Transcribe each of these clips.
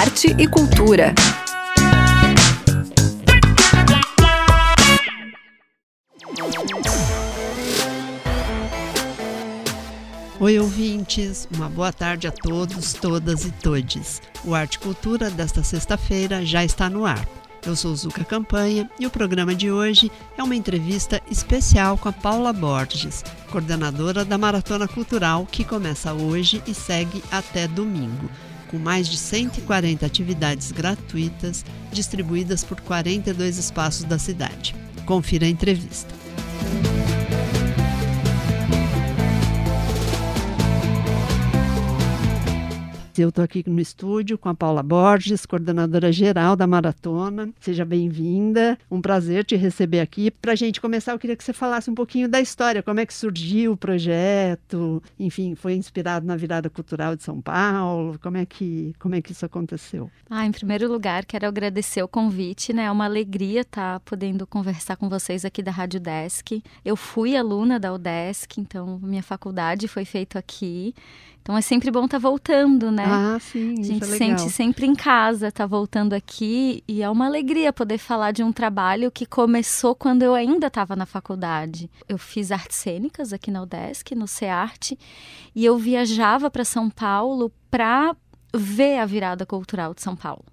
arte e cultura. Oi, ouvintes! Uma boa tarde a todos, todas e todes. O Arte Cultura desta sexta-feira já está no ar. Eu sou Zuka Campanha e o programa de hoje é uma entrevista especial com a Paula Borges, coordenadora da Maratona Cultural, que começa hoje e segue até domingo, com mais de 140 atividades gratuitas distribuídas por 42 espaços da cidade. Confira a entrevista. Eu estou aqui no estúdio com a Paula Borges, coordenadora geral da maratona. Seja bem-vinda. Um prazer te receber aqui. Para a gente começar, eu queria que você falasse um pouquinho da história, como é que surgiu o projeto. Enfim, foi inspirado na virada cultural de São Paulo. Como é que como é que isso aconteceu? Ah, em primeiro lugar, quero agradecer o convite. Né? É uma alegria estar tá podendo conversar com vocês aqui da Rádio Desk. Eu fui aluna da UDESC, então minha faculdade foi feita aqui. Então é sempre bom estar tá voltando, né? Ah, sim. A gente é sente sempre em casa, tá voltando aqui e é uma alegria poder falar de um trabalho que começou quando eu ainda estava na faculdade. Eu fiz artes cênicas aqui na UDESC, no CEARTE, e eu viajava para São Paulo para ver a virada cultural de São Paulo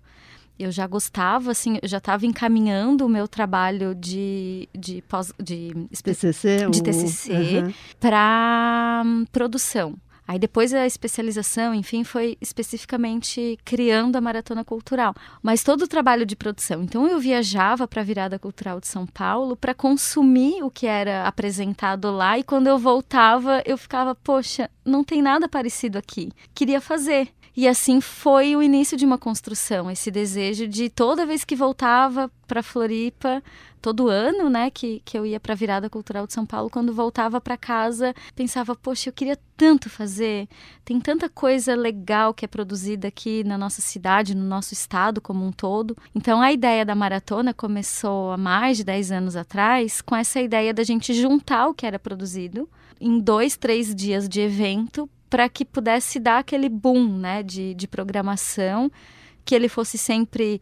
eu já gostava, assim, eu já estava encaminhando o meu trabalho de, de, pós, de, TCC, de TCC uhum. para produção. Aí depois a especialização, enfim, foi especificamente criando a maratona cultural. Mas todo o trabalho de produção. Então eu viajava para a virada cultural de São Paulo para consumir o que era apresentado lá e quando eu voltava eu ficava, poxa, não tem nada parecido aqui. Queria fazer. E assim foi o início de uma construção, esse desejo de toda vez que voltava para Floripa, todo ano, né, que, que eu ia para a virada cultural de São Paulo, quando voltava para casa, pensava, poxa, eu queria tanto fazer. Tem tanta coisa legal que é produzida aqui na nossa cidade, no nosso estado como um todo. Então a ideia da maratona começou há mais de 10 anos atrás, com essa ideia da gente juntar o que era produzido em dois, três dias de evento para que pudesse dar aquele boom né, de, de programação, que ele fosse sempre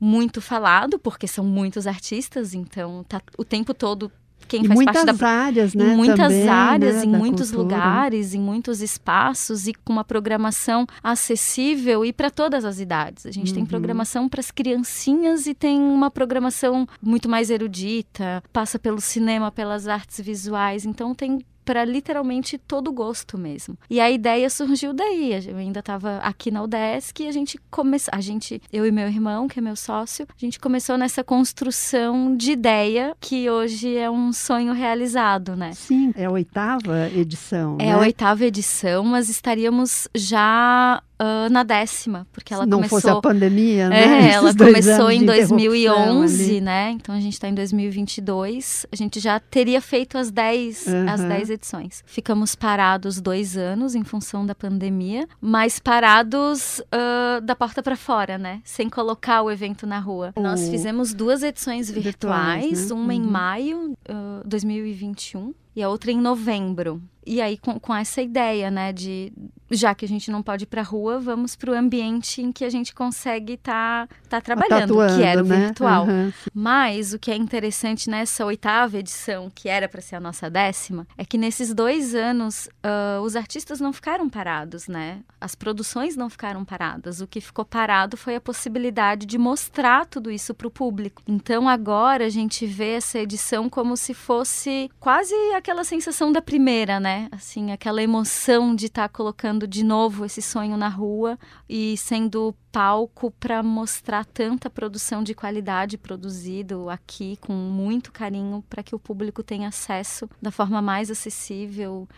muito falado, porque são muitos artistas, então tá o tempo todo quem e faz muitas parte da áreas, né? Em muitas Também, áreas, né? em da muitos cultura. lugares, em muitos espaços e com uma programação acessível e para todas as idades. A gente tem Uhum. programação para as criancinhas e tem uma programação muito mais erudita, passa pelo cinema, pelas artes visuais, então tem para literalmente todo gosto mesmo. E a ideia surgiu daí. Eu ainda estava aqui na UDESC e a gente começou, a gente, eu e meu irmão, que é meu sócio, a gente começou nessa construção de ideia que hoje é um sonho realizado, né? Sim, é a oitava edição. É né? a oitava edição, mas estaríamos já ah, na décima, porque ela Se não começou fosse a pandemia, né? é, ela começou em de interrupção 2011, ali. né? Então a gente está em 2022. A gente já teria feito as 10, as Aham. 10 edições. Ficamos parados dois anos em função da pandemia, mas parados ah, da porta para fora, né? Sem colocar o evento na rua. Nós fizemos duas edições Virtuais, virtuais, né? uma em Uhum. maio uh, 2021 e a outra em novembro. E aí, com, com essa ideia, né, de já que a gente não pode ir pra rua, vamos pro ambiente em que a gente consegue estar tá, trabalhando, Tatuando, que era o né? virtual. Aham. Mas o que é interessante nessa oitava edição, que era para ser a nossa décima, é que nesses dois anos ah, os artistas não ficaram parados, né? As produções não ficaram paradas. O que ficou parado foi a possibilidade de mostrar tudo isso para o público. Então agora a gente vê essa edição como se fosse quase aquela sensação da primeira, né? Assim, aquela emoção de estar colocando de novo esse sonho na rua e sendo palco para mostrar tanta produção de qualidade produzido aqui com muito carinho para que o público tenha acesso da forma mais acessível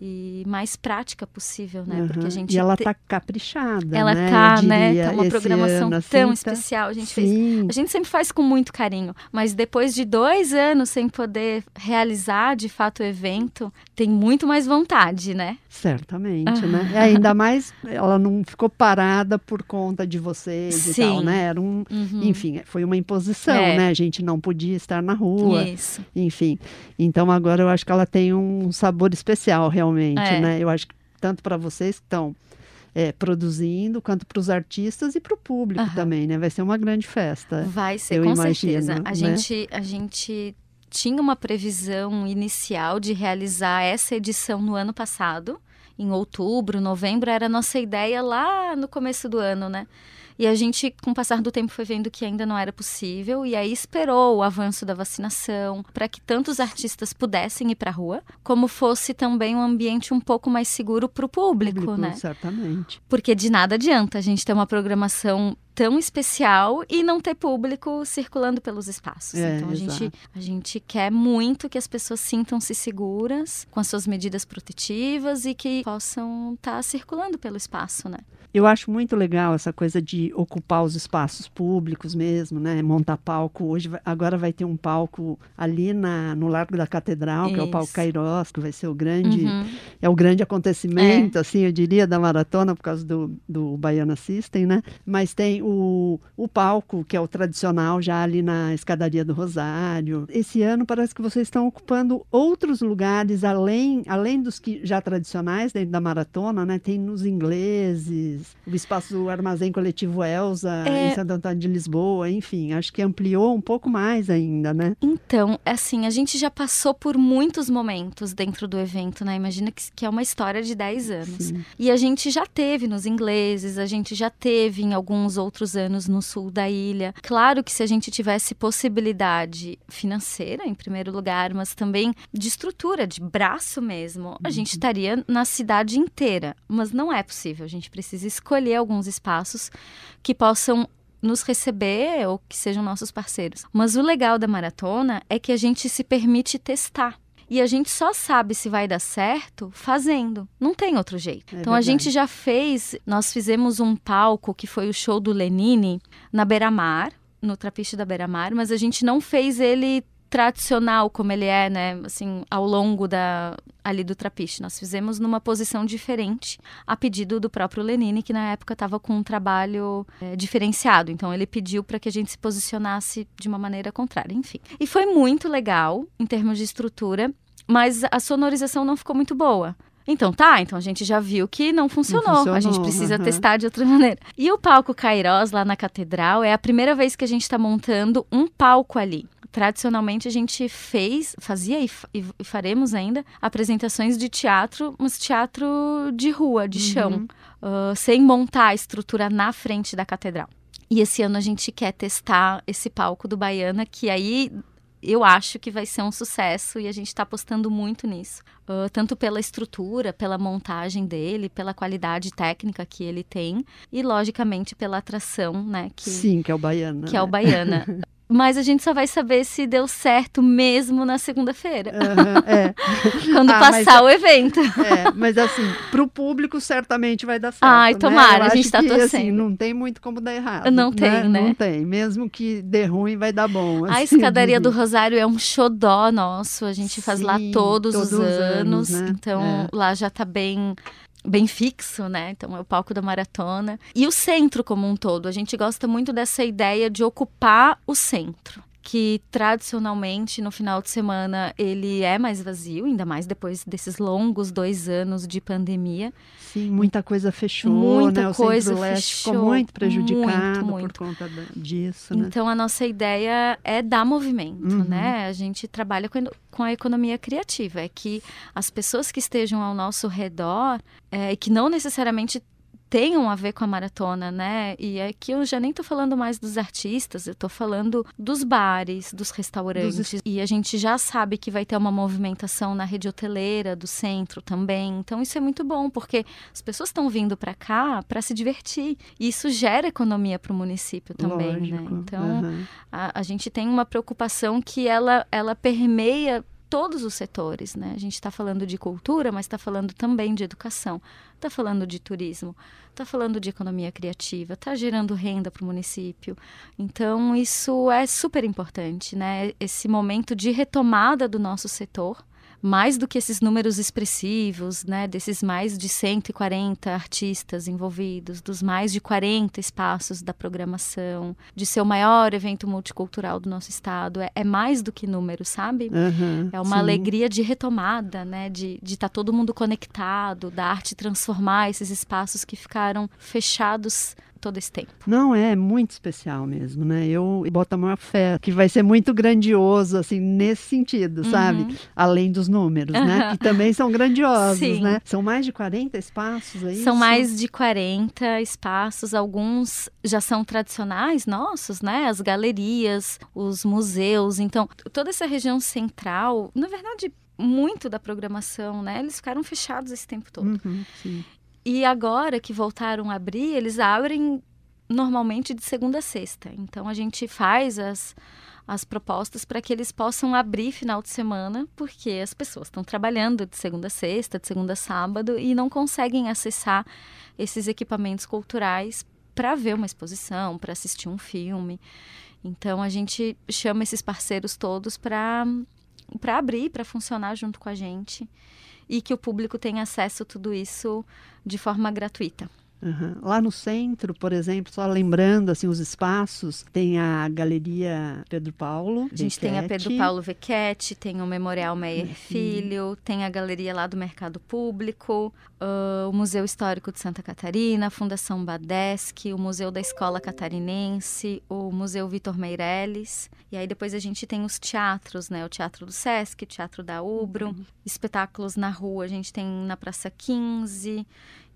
e mais prática possível, né? Porque Aham. a gente E ela te- tá caprichada, ela né? tá, Eu né? diria, Tá uma programação ano, assim, tão tá- especial. A gente fez Sim. a gente sempre faz com muito carinho, mas depois de dois anos sem poder realizar de fato o evento, tem muito mais vontade, né? Certamente, né? E ainda mais, ela não ficou parada por conta de vocês e Sim. tal, né? Era um, Uhum. enfim, foi uma imposição, É. né? A gente não podia estar na rua, Isso. enfim. Então agora eu acho que ela tem um sabor especial realmente, É. né? Eu acho que tanto para vocês que estão é, produzindo, quanto para os artistas e para o público também, né? Vai ser uma grande festa. Vai ser, com imagino, certeza. A né? gente, a gente tinha uma previsão inicial de realizar essa edição no ano passado, em outubro, novembro, era a nossa ideia lá no começo do ano, né? E a gente, com o passar do tempo, foi vendo que ainda não era possível, e aí esperou o avanço da vacinação para que tantos artistas pudessem ir para a rua, como fosse também um ambiente um pouco mais seguro para o público, público, né? Certamente. Porque de nada adianta a gente ter uma programação tão especial e não ter público circulando pelos espaços. É, então a gente, a gente quer muito que as pessoas sintam-se seguras com as suas medidas protetivas e que possam estar tá circulando pelo espaço, né? Eu acho muito legal essa coisa de ocupar os espaços públicos mesmo, né? Montar palco. Hoje, agora vai ter um palco ali na, no Largo da Catedral, Isso. que é o palco Cairós, que vai ser o grande, uhum. é o grande acontecimento, é. assim, eu diria, da maratona, por causa do, do Baiana System, né? Mas tem o, o palco, que é o tradicional, já ali na escadaria do Rosário. Esse ano parece que vocês estão ocupando outros lugares, além, além dos que já tradicionais dentro da maratona, né? Tem nos ingleses, o espaço do Armazém Coletivo Elza, é... em Santo Antônio de Lisboa, enfim, acho que ampliou um pouco mais ainda, né? Então, assim, a gente já passou por muitos momentos dentro do evento, né? Imagina que, que é uma história de 10 anos. Sim. E a gente já teve nos ingleses, a gente já teve em alguns outros anos no sul da ilha. Claro que se a gente tivesse possibilidade financeira, em primeiro lugar, mas também de estrutura, de braço mesmo, a gente uhum. estaria na cidade inteira. Mas não é possível, a gente precisa escolher alguns espaços que possam nos receber ou que sejam nossos parceiros. Mas o legal da maratona é que a gente se permite testar. E a gente só sabe se vai dar certo fazendo. Não tem outro jeito. É então verdade. a gente já fez, nós fizemos um palco que foi o show do Lenine na Beira-Mar, no Trapiche da Beira-Mar, mas a gente não fez ele tradicional como ele é, né, assim, ao longo da ali do trapiche. Nós fizemos numa posição diferente, a pedido do próprio Lenine, que na época estava com um trabalho é, diferenciado. Então ele pediu para que a gente se posicionasse de uma maneira contrária, enfim. E foi muito legal em termos de estrutura, mas a sonorização não ficou muito boa. Então tá, então a gente já viu que não funcionou. Não funcionou a gente precisa uhum. testar de outra maneira. E o palco Cairós lá na catedral é a primeira vez que a gente está montando um palco ali tradicionalmente a gente fez, fazia e, e, faremos ainda apresentações de teatro, mas teatro de rua, de uhum. chão, uh, sem montar a estrutura na frente da catedral. E esse ano a gente quer testar esse palco do Baiana, que aí eu acho que vai ser um sucesso e a gente está apostando muito nisso. Uh, tanto pela estrutura, pela montagem dele, pela qualidade técnica que ele tem e, logicamente, pela atração, né? Que, Sim, que é o Baiana. Que né? é o né? Baiana. Mas a gente só vai saber se deu certo mesmo na segunda-feira. Uhum, é. Quando ah, passar mas, o evento. É, mas assim, para o público certamente vai dar certo. Ai, né? tomara, né? a gente está assim, torcendo. Assim, não tem muito como dar errado. Não né? tem, né? Não tem. Mesmo que dê ruim, vai dar bom. Assim, a escadaria do Rosário é um xodó nosso. A gente Sim, faz lá todos, todos os anos. anos né? Então, é. lá já está bem bem fixo, né? Então é o palco da maratona. E o centro como um todo. A gente gosta muito dessa ideia de ocupar o centro que tradicionalmente no final de semana ele é mais vazio, ainda mais depois desses longos dois anos de pandemia. Sim, muita coisa fechou, muita né? coisa o leste fechou, ficou muito prejudicado muito, muito. por conta disso. Né? Então a nossa ideia é dar movimento, uhum. né? A gente trabalha com, com a economia criativa, é que as pessoas que estejam ao nosso redor é, e que não necessariamente tenham a ver com a maratona, né? E aqui eu já nem tô falando mais dos artistas, eu tô falando dos bares, dos restaurantes. Dos... E a gente já sabe que vai ter uma movimentação na rede hoteleira do centro também. Então isso é muito bom, porque as pessoas estão vindo para cá para se divertir. E isso gera economia para o município também, né? Lógico. né? Então uhum. a, a gente tem uma preocupação que ela, ela permeia todos os setores, né? A gente está falando de cultura, mas está falando também de educação, está falando de turismo, está falando de economia criativa, está gerando renda para o município. Então isso é super importante, né? Esse momento de retomada do nosso setor mais do que esses números expressivos, né, desses mais de 140 artistas envolvidos, dos mais de 40 espaços da programação, de ser o maior evento multicultural do nosso estado, é, é mais do que número, sabe? Uhum, é uma sim. alegria de retomada, né, de estar tá todo mundo conectado, da arte transformar esses espaços que ficaram fechados todo esse tempo. Não, é muito especial mesmo, né? Eu boto a maior fé que vai ser muito grandioso, assim, nesse sentido, Uhum. sabe? Além dos números, né? Que também são grandiosos, Sim. né? São mais de 40 espaços aí? São mais de 40 espaços, alguns já são tradicionais nossos, né? As galerias, os museus. Então, toda essa região central, na verdade, muito da programação, né? Eles ficaram fechados esse tempo todo. Uhum, sim. E agora que voltaram a abrir, eles abrem normalmente de segunda a sexta. Então a gente faz as, as propostas para que eles possam abrir final de semana, porque as pessoas estão trabalhando de segunda a sexta, de segunda a sábado e não conseguem acessar esses equipamentos culturais para ver uma exposição, para assistir um filme. Então a gente chama esses parceiros todos para para abrir, para funcionar junto com a gente e que o público tenha acesso a tudo isso de forma gratuita. Uhum. Lá no centro, por exemplo, só lembrando assim os espaços, tem a Galeria Pedro Paulo. A gente tem a Pedro Paulo Vecchetti, tem o Memorial Meyer Filho, tem a galeria lá do Mercado Público, uh, o Museu Histórico de Santa Catarina, a Fundação Badesc, o Museu da Escola Catarinense, o Museu Vitor Meirelles. E aí depois a gente tem os teatros, né? O Teatro do Sesc, o Teatro da Ubro, uhum. espetáculos na rua, a gente tem na Praça 15.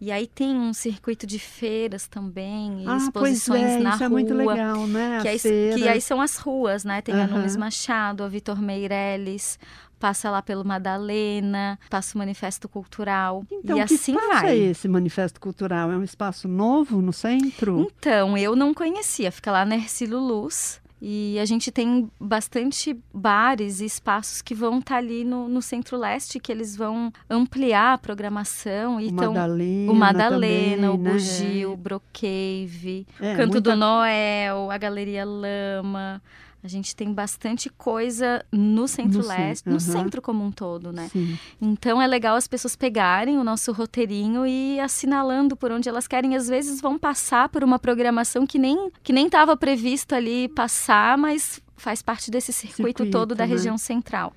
E aí tem um circuito de feiras também, ah, exposições pois é, na isso rua. é muito legal, né? Que aí, que aí, são as ruas, né? Tem uhum. a Nunes Machado, a Vitor Meirelles, passa lá pelo Madalena, passa o Manifesto Cultural. Então, e que assim espaço vai. é esse Manifesto Cultural? É um espaço novo no centro? Então, eu não conhecia. Fica lá na Ercílio Luz. E a gente tem bastante bares e espaços que vão estar tá ali no, no centro-leste, que eles vão ampliar a programação. E o tão, Madalena o Madalena, também, o né? Bugio, o Brocave, É, Canto muita- do Noel, a Galeria Lama. A gente tem bastante coisa no centro-leste, no, aham. centro como um todo, né? Sim. Então é legal as pessoas pegarem o nosso roteirinho e ir assinalando por onde elas querem. Às vezes vão passar por uma programação que nem que nem estava previsto ali passar, mas faz parte desse circuito, Circuito, todo da né? região central.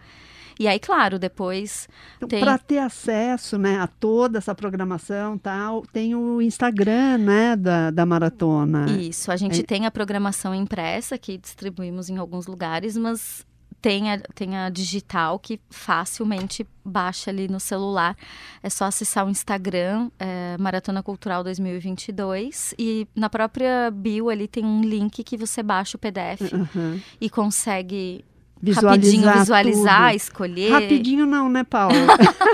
E aí, claro, depois Então, Tem- para ter acesso né, a toda essa programação tal, tem o Instagram né, da, da maratona. Isso, a gente É. tem a programação impressa que distribuímos em alguns lugares, mas tem a, tem a digital que facilmente baixa ali no celular. É só acessar o Instagram, é, Maratona Cultural 2022, e na própria bio ali tem um link que você baixa o PDF Aham. e consegue Visualizar rapidinho visualizar, tudo. escolher. Rapidinho não, né, Paula?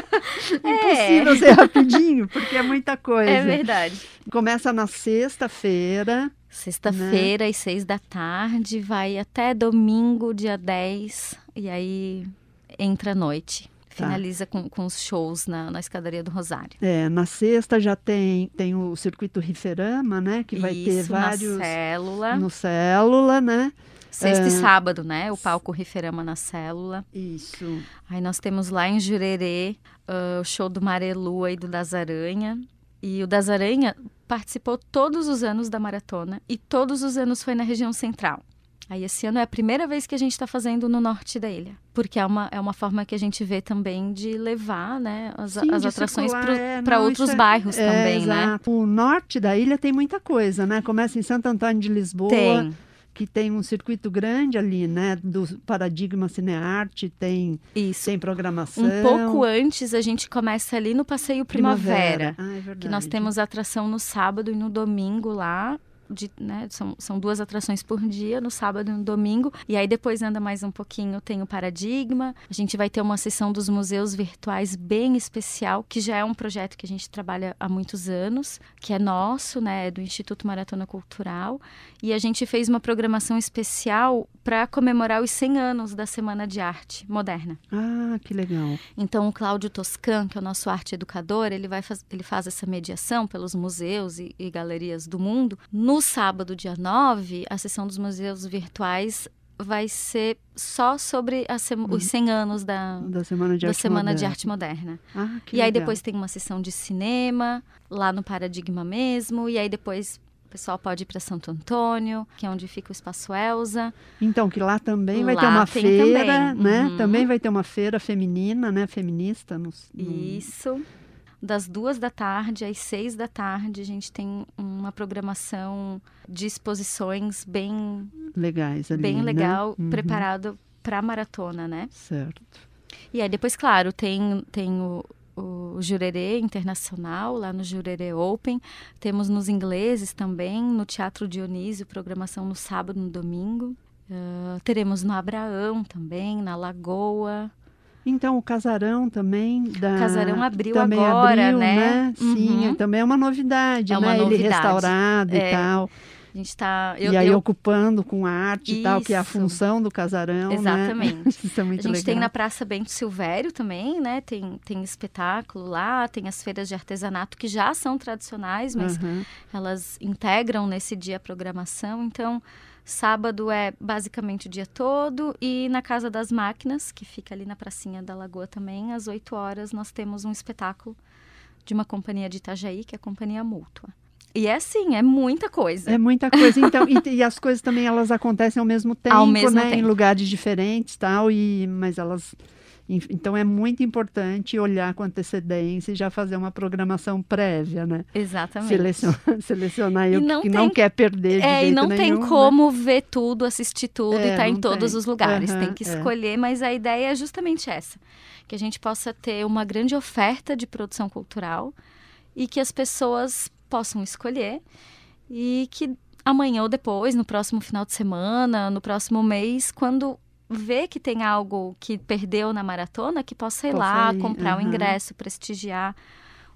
É. Impossível ser rapidinho, porque é muita coisa. É verdade. Começa na sexta-feira. Sexta-feira, Né? às seis da tarde, vai até domingo, dia 10, e aí entra a noite. Tá. Finaliza com, com os shows na, na escadaria do Rosário. É, na sexta já tem, tem o circuito Riferama, né? Que vai ter Isso, vários na célula. no célula, né? Sexta É. e sábado, né? O palco Riferama na célula. Isso. Aí nós temos lá em Jurerê ah, o show do Marelua e do Das Aranha. E o Das Aranha participou todos os anos da maratona e todos os anos foi na região central. Aí esse ano é a primeira vez que a gente está fazendo no norte da ilha, porque é uma, é uma forma que a gente vê também de levar né, as, Sim, as atrações é, para não, outros é- bairros é, também, né? exato. O norte da ilha tem muita coisa, né? Começa em Santo Antônio de Lisboa, Tem, que tem um circuito grande ali, né? Do Paradigma Cinearte, tem, isso. tem programação. Um pouco antes a gente começa ali no Passeio Primavera. Ah, é verdade. que nós temos atração no sábado e no domingo lá. De, né, são, são duas atrações por dia, no sábado e no domingo. E aí depois anda mais um pouquinho, tem o Paradigma. A gente vai ter uma sessão dos museus virtuais bem especial, que já é um projeto que a gente trabalha há muitos anos, que é nosso, né, do Instituto Maratona Cultural. E a gente fez uma programação especial para comemorar os 100 anos da Semana de Arte Moderna. Ah, que legal. Então, o Cláudio Toscan, que é o nosso arte educador, ele, vai faz, ele faz essa mediação pelos museus e, e galerias do mundo. No sábado, dia 9, a sessão dos museus virtuais vai ser só sobre Uhum. os 100 anos da, Da Semana de da Arte Semana de Moderna. Arte Moderna. Ah, e aí legal. depois tem uma sessão de cinema, lá no Paradigma mesmo. E aí depois o pessoal pode ir para Santo Antônio, que é onde fica o Espaço Elza. Então, que lá também vai ter Lá uma tem feira, também, né? uhum. Também vai ter uma feira feminina, né? Feminista. No, no- Isso. Das duas da tarde às seis da tarde, a gente tem uma programação de exposições bem, Legais ali, bem né? legal, Uhum, preparado para a maratona, né? Certo. E aí depois, claro, tem, tem o, o Jurerê Internacional, lá no Jurerê Open. Temos nos ingleses também, no Teatro Dionísio, programação no sábado e no domingo. Ah, teremos no Abraão também, na Lagoa. Então, o Casarão também da... Casarão abriu também agora, abriu, né? Sim, Uhum. também é uma novidade, É uma né? Ele novidade. restaurado e É. tal. A gente está. e aí ocupando com arte e tal, que é a Isso. função do Casarão, Exatamente. né? Isso é muito A gente legal. tem na Praça Bento Silvério também, né? Tem, tem espetáculo lá, tem as feiras de artesanato que já são tradicionais, mas Aham. elas integram nesse dia a programação. Então, sábado é basicamente o dia todo e na Casa das Máquinas, que fica ali na pracinha da Lagoa também, às 8 horas nós temos um espetáculo de uma companhia de Itajaí, que é a Companhia Mútua. E é assim, é muita coisa. É muita coisa. Então, e, e as coisas também elas acontecem ao mesmo tempo, mesmo né? Em tempo. lugares diferentes, tal. E mas elas, então é muito importante olhar com antecedência e já fazer uma programação prévia, né? Exatamente. Selecionar, selecionar aí E o que, não que tem- não quer perder de É, e não nenhum, tem né? como ver tudo, assistir tudo e É, estar em não todos tem. os lugares. Aham, tem que é. escolher, mas a ideia é justamente essa: que a gente possa ter uma grande oferta de produção cultural e que as pessoas possam escolher e que amanhã ou depois, no próximo final de semana, no próximo mês, quando vê que tem algo que perdeu na maratona, que possa ir lá, ir, comprar o aham. ingresso, prestigiar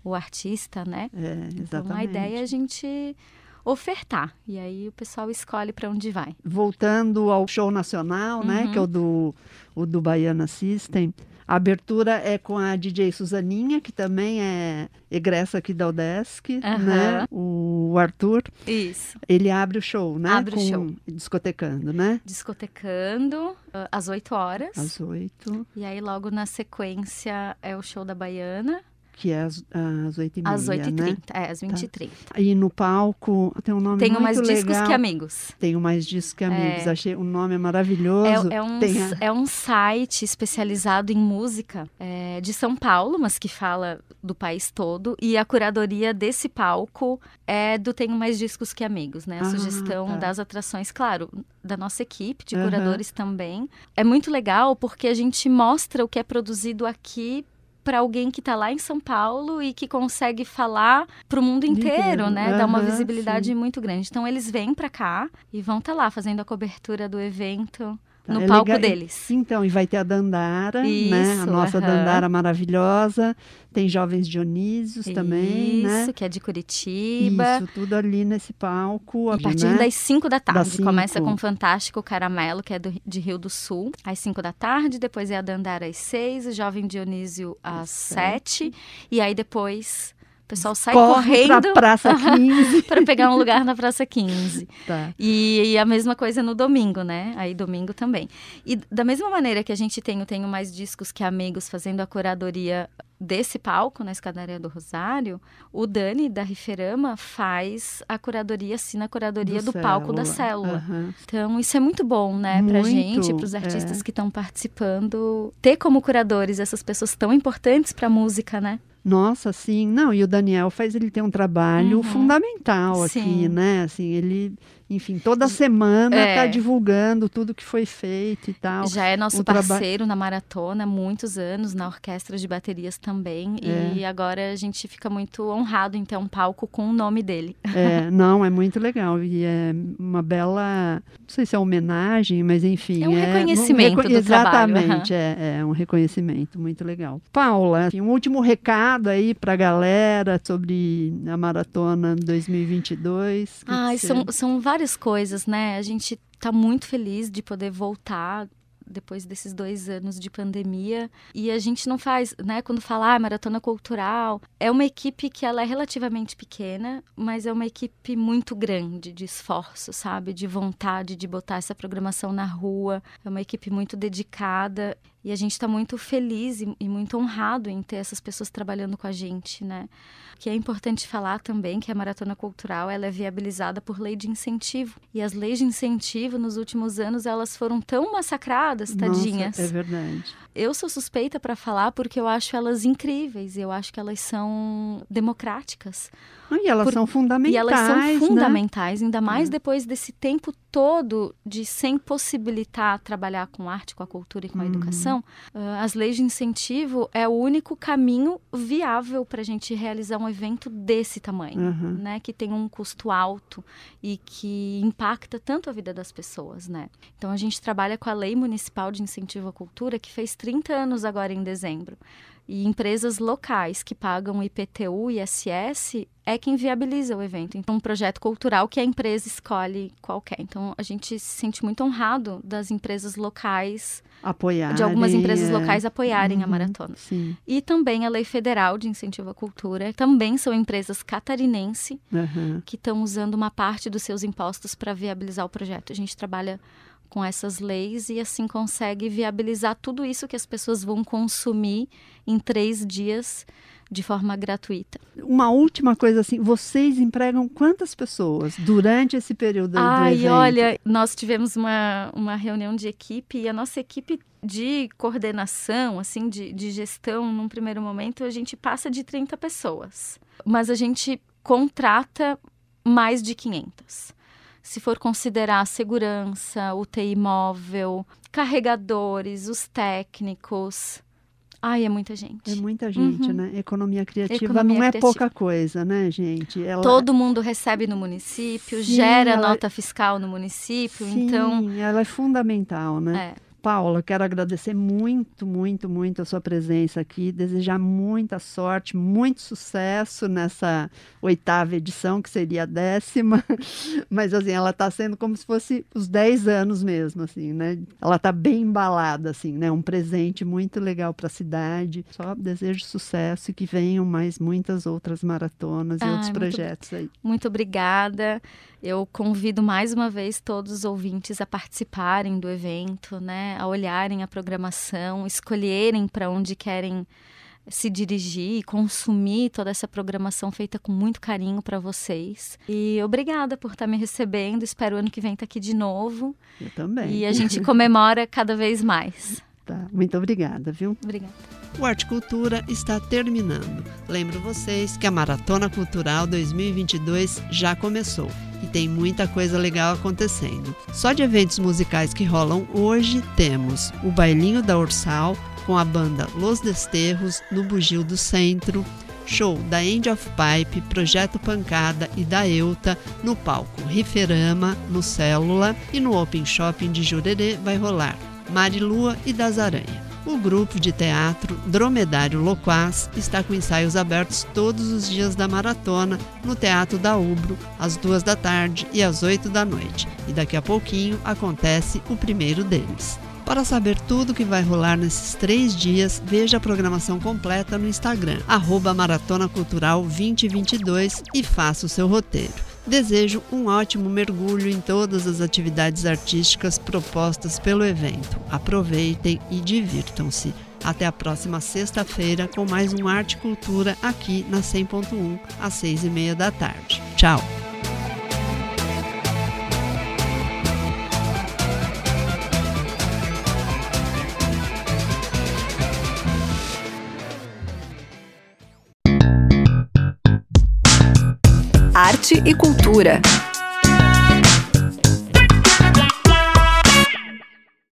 o artista, né? É, exatamente. Então a ideia é a gente ofertar. E aí o pessoal escolhe para onde vai. Voltando ao show nacional, né? Uhum. Que é o do, o do Baiana System. A abertura é com a DJ Suzaninha, que também é egressa aqui da Udesc, Aham. né? O Arthur, Isso. ele abre o show, né? Abre o com, show. Discotecando, né? Discotecando ah, às 8 horas. Às oito, E aí logo na sequência é o show da Baiana, que é às, às oito e meia, às 8h30. né? É, às 20h30. E no palco tem um nome Tenho muito mais legal. discos que amigos. Tenho mais discos que amigos. É. Achei o nome é maravilhoso. É, é um, a- é um site especializado em música é, de São Paulo, mas que fala do país todo. E a curadoria desse palco é do Tenho Mais Discos Que Amigos, né? A Ah, sugestão tá. das atrações, claro, da nossa equipe de curadores também. É muito legal porque a gente mostra o que é produzido aqui para alguém que está lá em São Paulo e que consegue falar para o mundo inteiro, né? Dá uma visibilidade sim. muito grande. Então eles vêm para cá e vão estar lá fazendo a cobertura do evento Tá, no é palco legal. deles. Então, e vai ter a Dandara, né? A Isso, nossa aham. Dandara maravilhosa. Tem Jovens Dionísios também, Isso, né? que é de Curitiba. Isso, tudo ali nesse palco. A partir né? das 5 da tarde. cinco. Começa com o Fantástico Caramelo, que é do- de Rio do Sul, às 5 da tarde. Depois é a Dandara às 6, o Jovem Dionísio às 7. E aí depois pessoal sai Corre correndo pra Praça 15. para pegar um lugar na Praça 15. tá. E, e a mesma coisa no domingo, né? Aí domingo também. E da mesma maneira que a gente tem, eu tenho mais discos que amigos fazendo a curadoria desse palco na Escadaria do Rosário, o Dani da Riferama faz a curadoria, assina a curadoria do, palco da célula. Aham. Então, isso é muito bom, né, pra Muito, gente, pros artistas é. que estão participando, ter como curadores essas pessoas tão importantes pra música, né? Nossa, sim. Não, e o Daniel faz ele ter um trabalho Uhum. fundamental aqui, Sim. né? Assim, ele, enfim, toda semana É. tá divulgando tudo que foi feito e tal. Já é nosso o traba- parceiro na maratona há muitos anos, na orquestra de baterias também. É. E agora a gente fica muito honrado em ter um palco com o nome dele. É, não, é muito legal. E é uma bela, não sei se é homenagem, mas enfim. É um reconhecimento do trabalho, Exatamente, é, é um reconhecimento muito legal. Paula, assim, um último recado aí pra galera sobre a maratona 2022. que Ai, são, são várias coisas, né? A gente tá muito feliz de poder voltar depois desses dois anos de pandemia. E a gente não faz, né? Quando falar ah, maratona cultural, é uma equipe que ela é relativamente pequena, mas é uma equipe muito grande de esforço, sabe? De vontade de botar essa programação na rua. É uma equipe muito dedicada e a gente está muito feliz e, e, muito honrado em ter essas pessoas trabalhando com a gente, né? Que é importante falar também que a maratona cultural ela é viabilizada por lei de incentivo e as leis de incentivo nos últimos anos elas foram tão massacradas, tadinhas. Nossa, é verdade. Eu sou suspeita para falar porque eu acho elas incríveis, eu acho que elas são democráticas. E elas Por... são fundamentais. E elas são né? fundamentais, ainda mais é. depois desse tempo todo de sem possibilitar trabalhar com arte, com a cultura e com a uhum. educação. Uh, as leis de incentivo é o único caminho viável para a gente realizar um evento desse tamanho, uhum. né? Que tem um custo alto e que impacta tanto a vida das pessoas, né? Então a gente trabalha com a Lei Municipal de Incentivo à Cultura, que fez 30 anos agora em dezembro e empresas locais que pagam IPTU e ISS é quem viabiliza o evento. Então, um projeto cultural que a empresa escolhe qualquer. Então, a gente se sente muito honrado das empresas locais apoiarem, de algumas empresas é... locais apoiarem uhum, a maratona. Sim. E também a Lei Federal de Incentivo à Cultura. Também são empresas catarinense uhum. que estão usando uma parte dos seus impostos para viabilizar o projeto. A gente trabalha com essas leis e assim consegue viabilizar tudo isso que as pessoas vão consumir em três dias de forma gratuita. Uma última coisa assim, vocês empregam quantas pessoas durante esse período Ai, do evento? olha, nós tivemos uma, uma reunião de equipe e a nossa equipe de coordenação, assim, de, de gestão, num primeiro momento, a gente passa de 30 pessoas. Mas a gente contrata mais de 500 se for considerar a segurança, o TI móvel, carregadores, os técnicos. Ai, é muita gente. É muita gente, uhum. né? Economia criativa Economia não é criativa. pouca coisa, né, gente? Ela... Todo mundo recebe no município, Sim, gera ela... nota fiscal no município, Sim, então. Ela é fundamental, né? É. Paula, quero agradecer muito, muito, muito a sua presença aqui, desejar muita sorte, muito sucesso nessa oitava edição, que seria a décima, mas assim, ela está sendo como se fosse os dez anos mesmo, assim, né? Ela está bem embalada, assim, né? Um presente muito legal para a cidade. Só desejo sucesso e que venham mais muitas outras maratonas e outros projetos muito, aí. Muito obrigada. Eu convido mais uma vez todos os ouvintes a participarem do evento, né? A olharem a programação, escolherem para onde querem se dirigir, consumir toda essa programação feita com muito carinho para vocês. E obrigada por estar tá me recebendo. Espero ano que vem estar tá aqui de novo. Eu também. E a gente comemora cada vez mais. Tá, muito obrigada, viu? Obrigada. O Arte Cultura está terminando. Lembro vocês que a Maratona Cultural 2022 já começou e tem muita coisa legal acontecendo. Só de eventos musicais que rolam hoje temos o Bailinho da Ursal com a banda Los Desterros no Bugio do Centro, show da End of Pipe, Projeto Pancada e da Euta no palco Riferama, no Célula e no Open Shopping de Jurerê vai rolar Marilua e das Aranha. O grupo de teatro Dromedário Loquaz está com ensaios abertos todos os dias da maratona no Teatro da Ubro, às duas da tarde e às oito da noite. E daqui a pouquinho acontece o primeiro deles. Para saber tudo o que vai rolar nesses três dias, veja a programação completa no Instagram, arroba Maratona Cultural 2022 e faça o seu roteiro. Desejo um ótimo mergulho em todas as atividades artísticas propostas pelo evento. Aproveitem e divirtam-se. Até a próxima sexta-feira com mais um Arte e Cultura aqui na 100.1 às seis e meia da tarde. Tchau! Arte e cultura.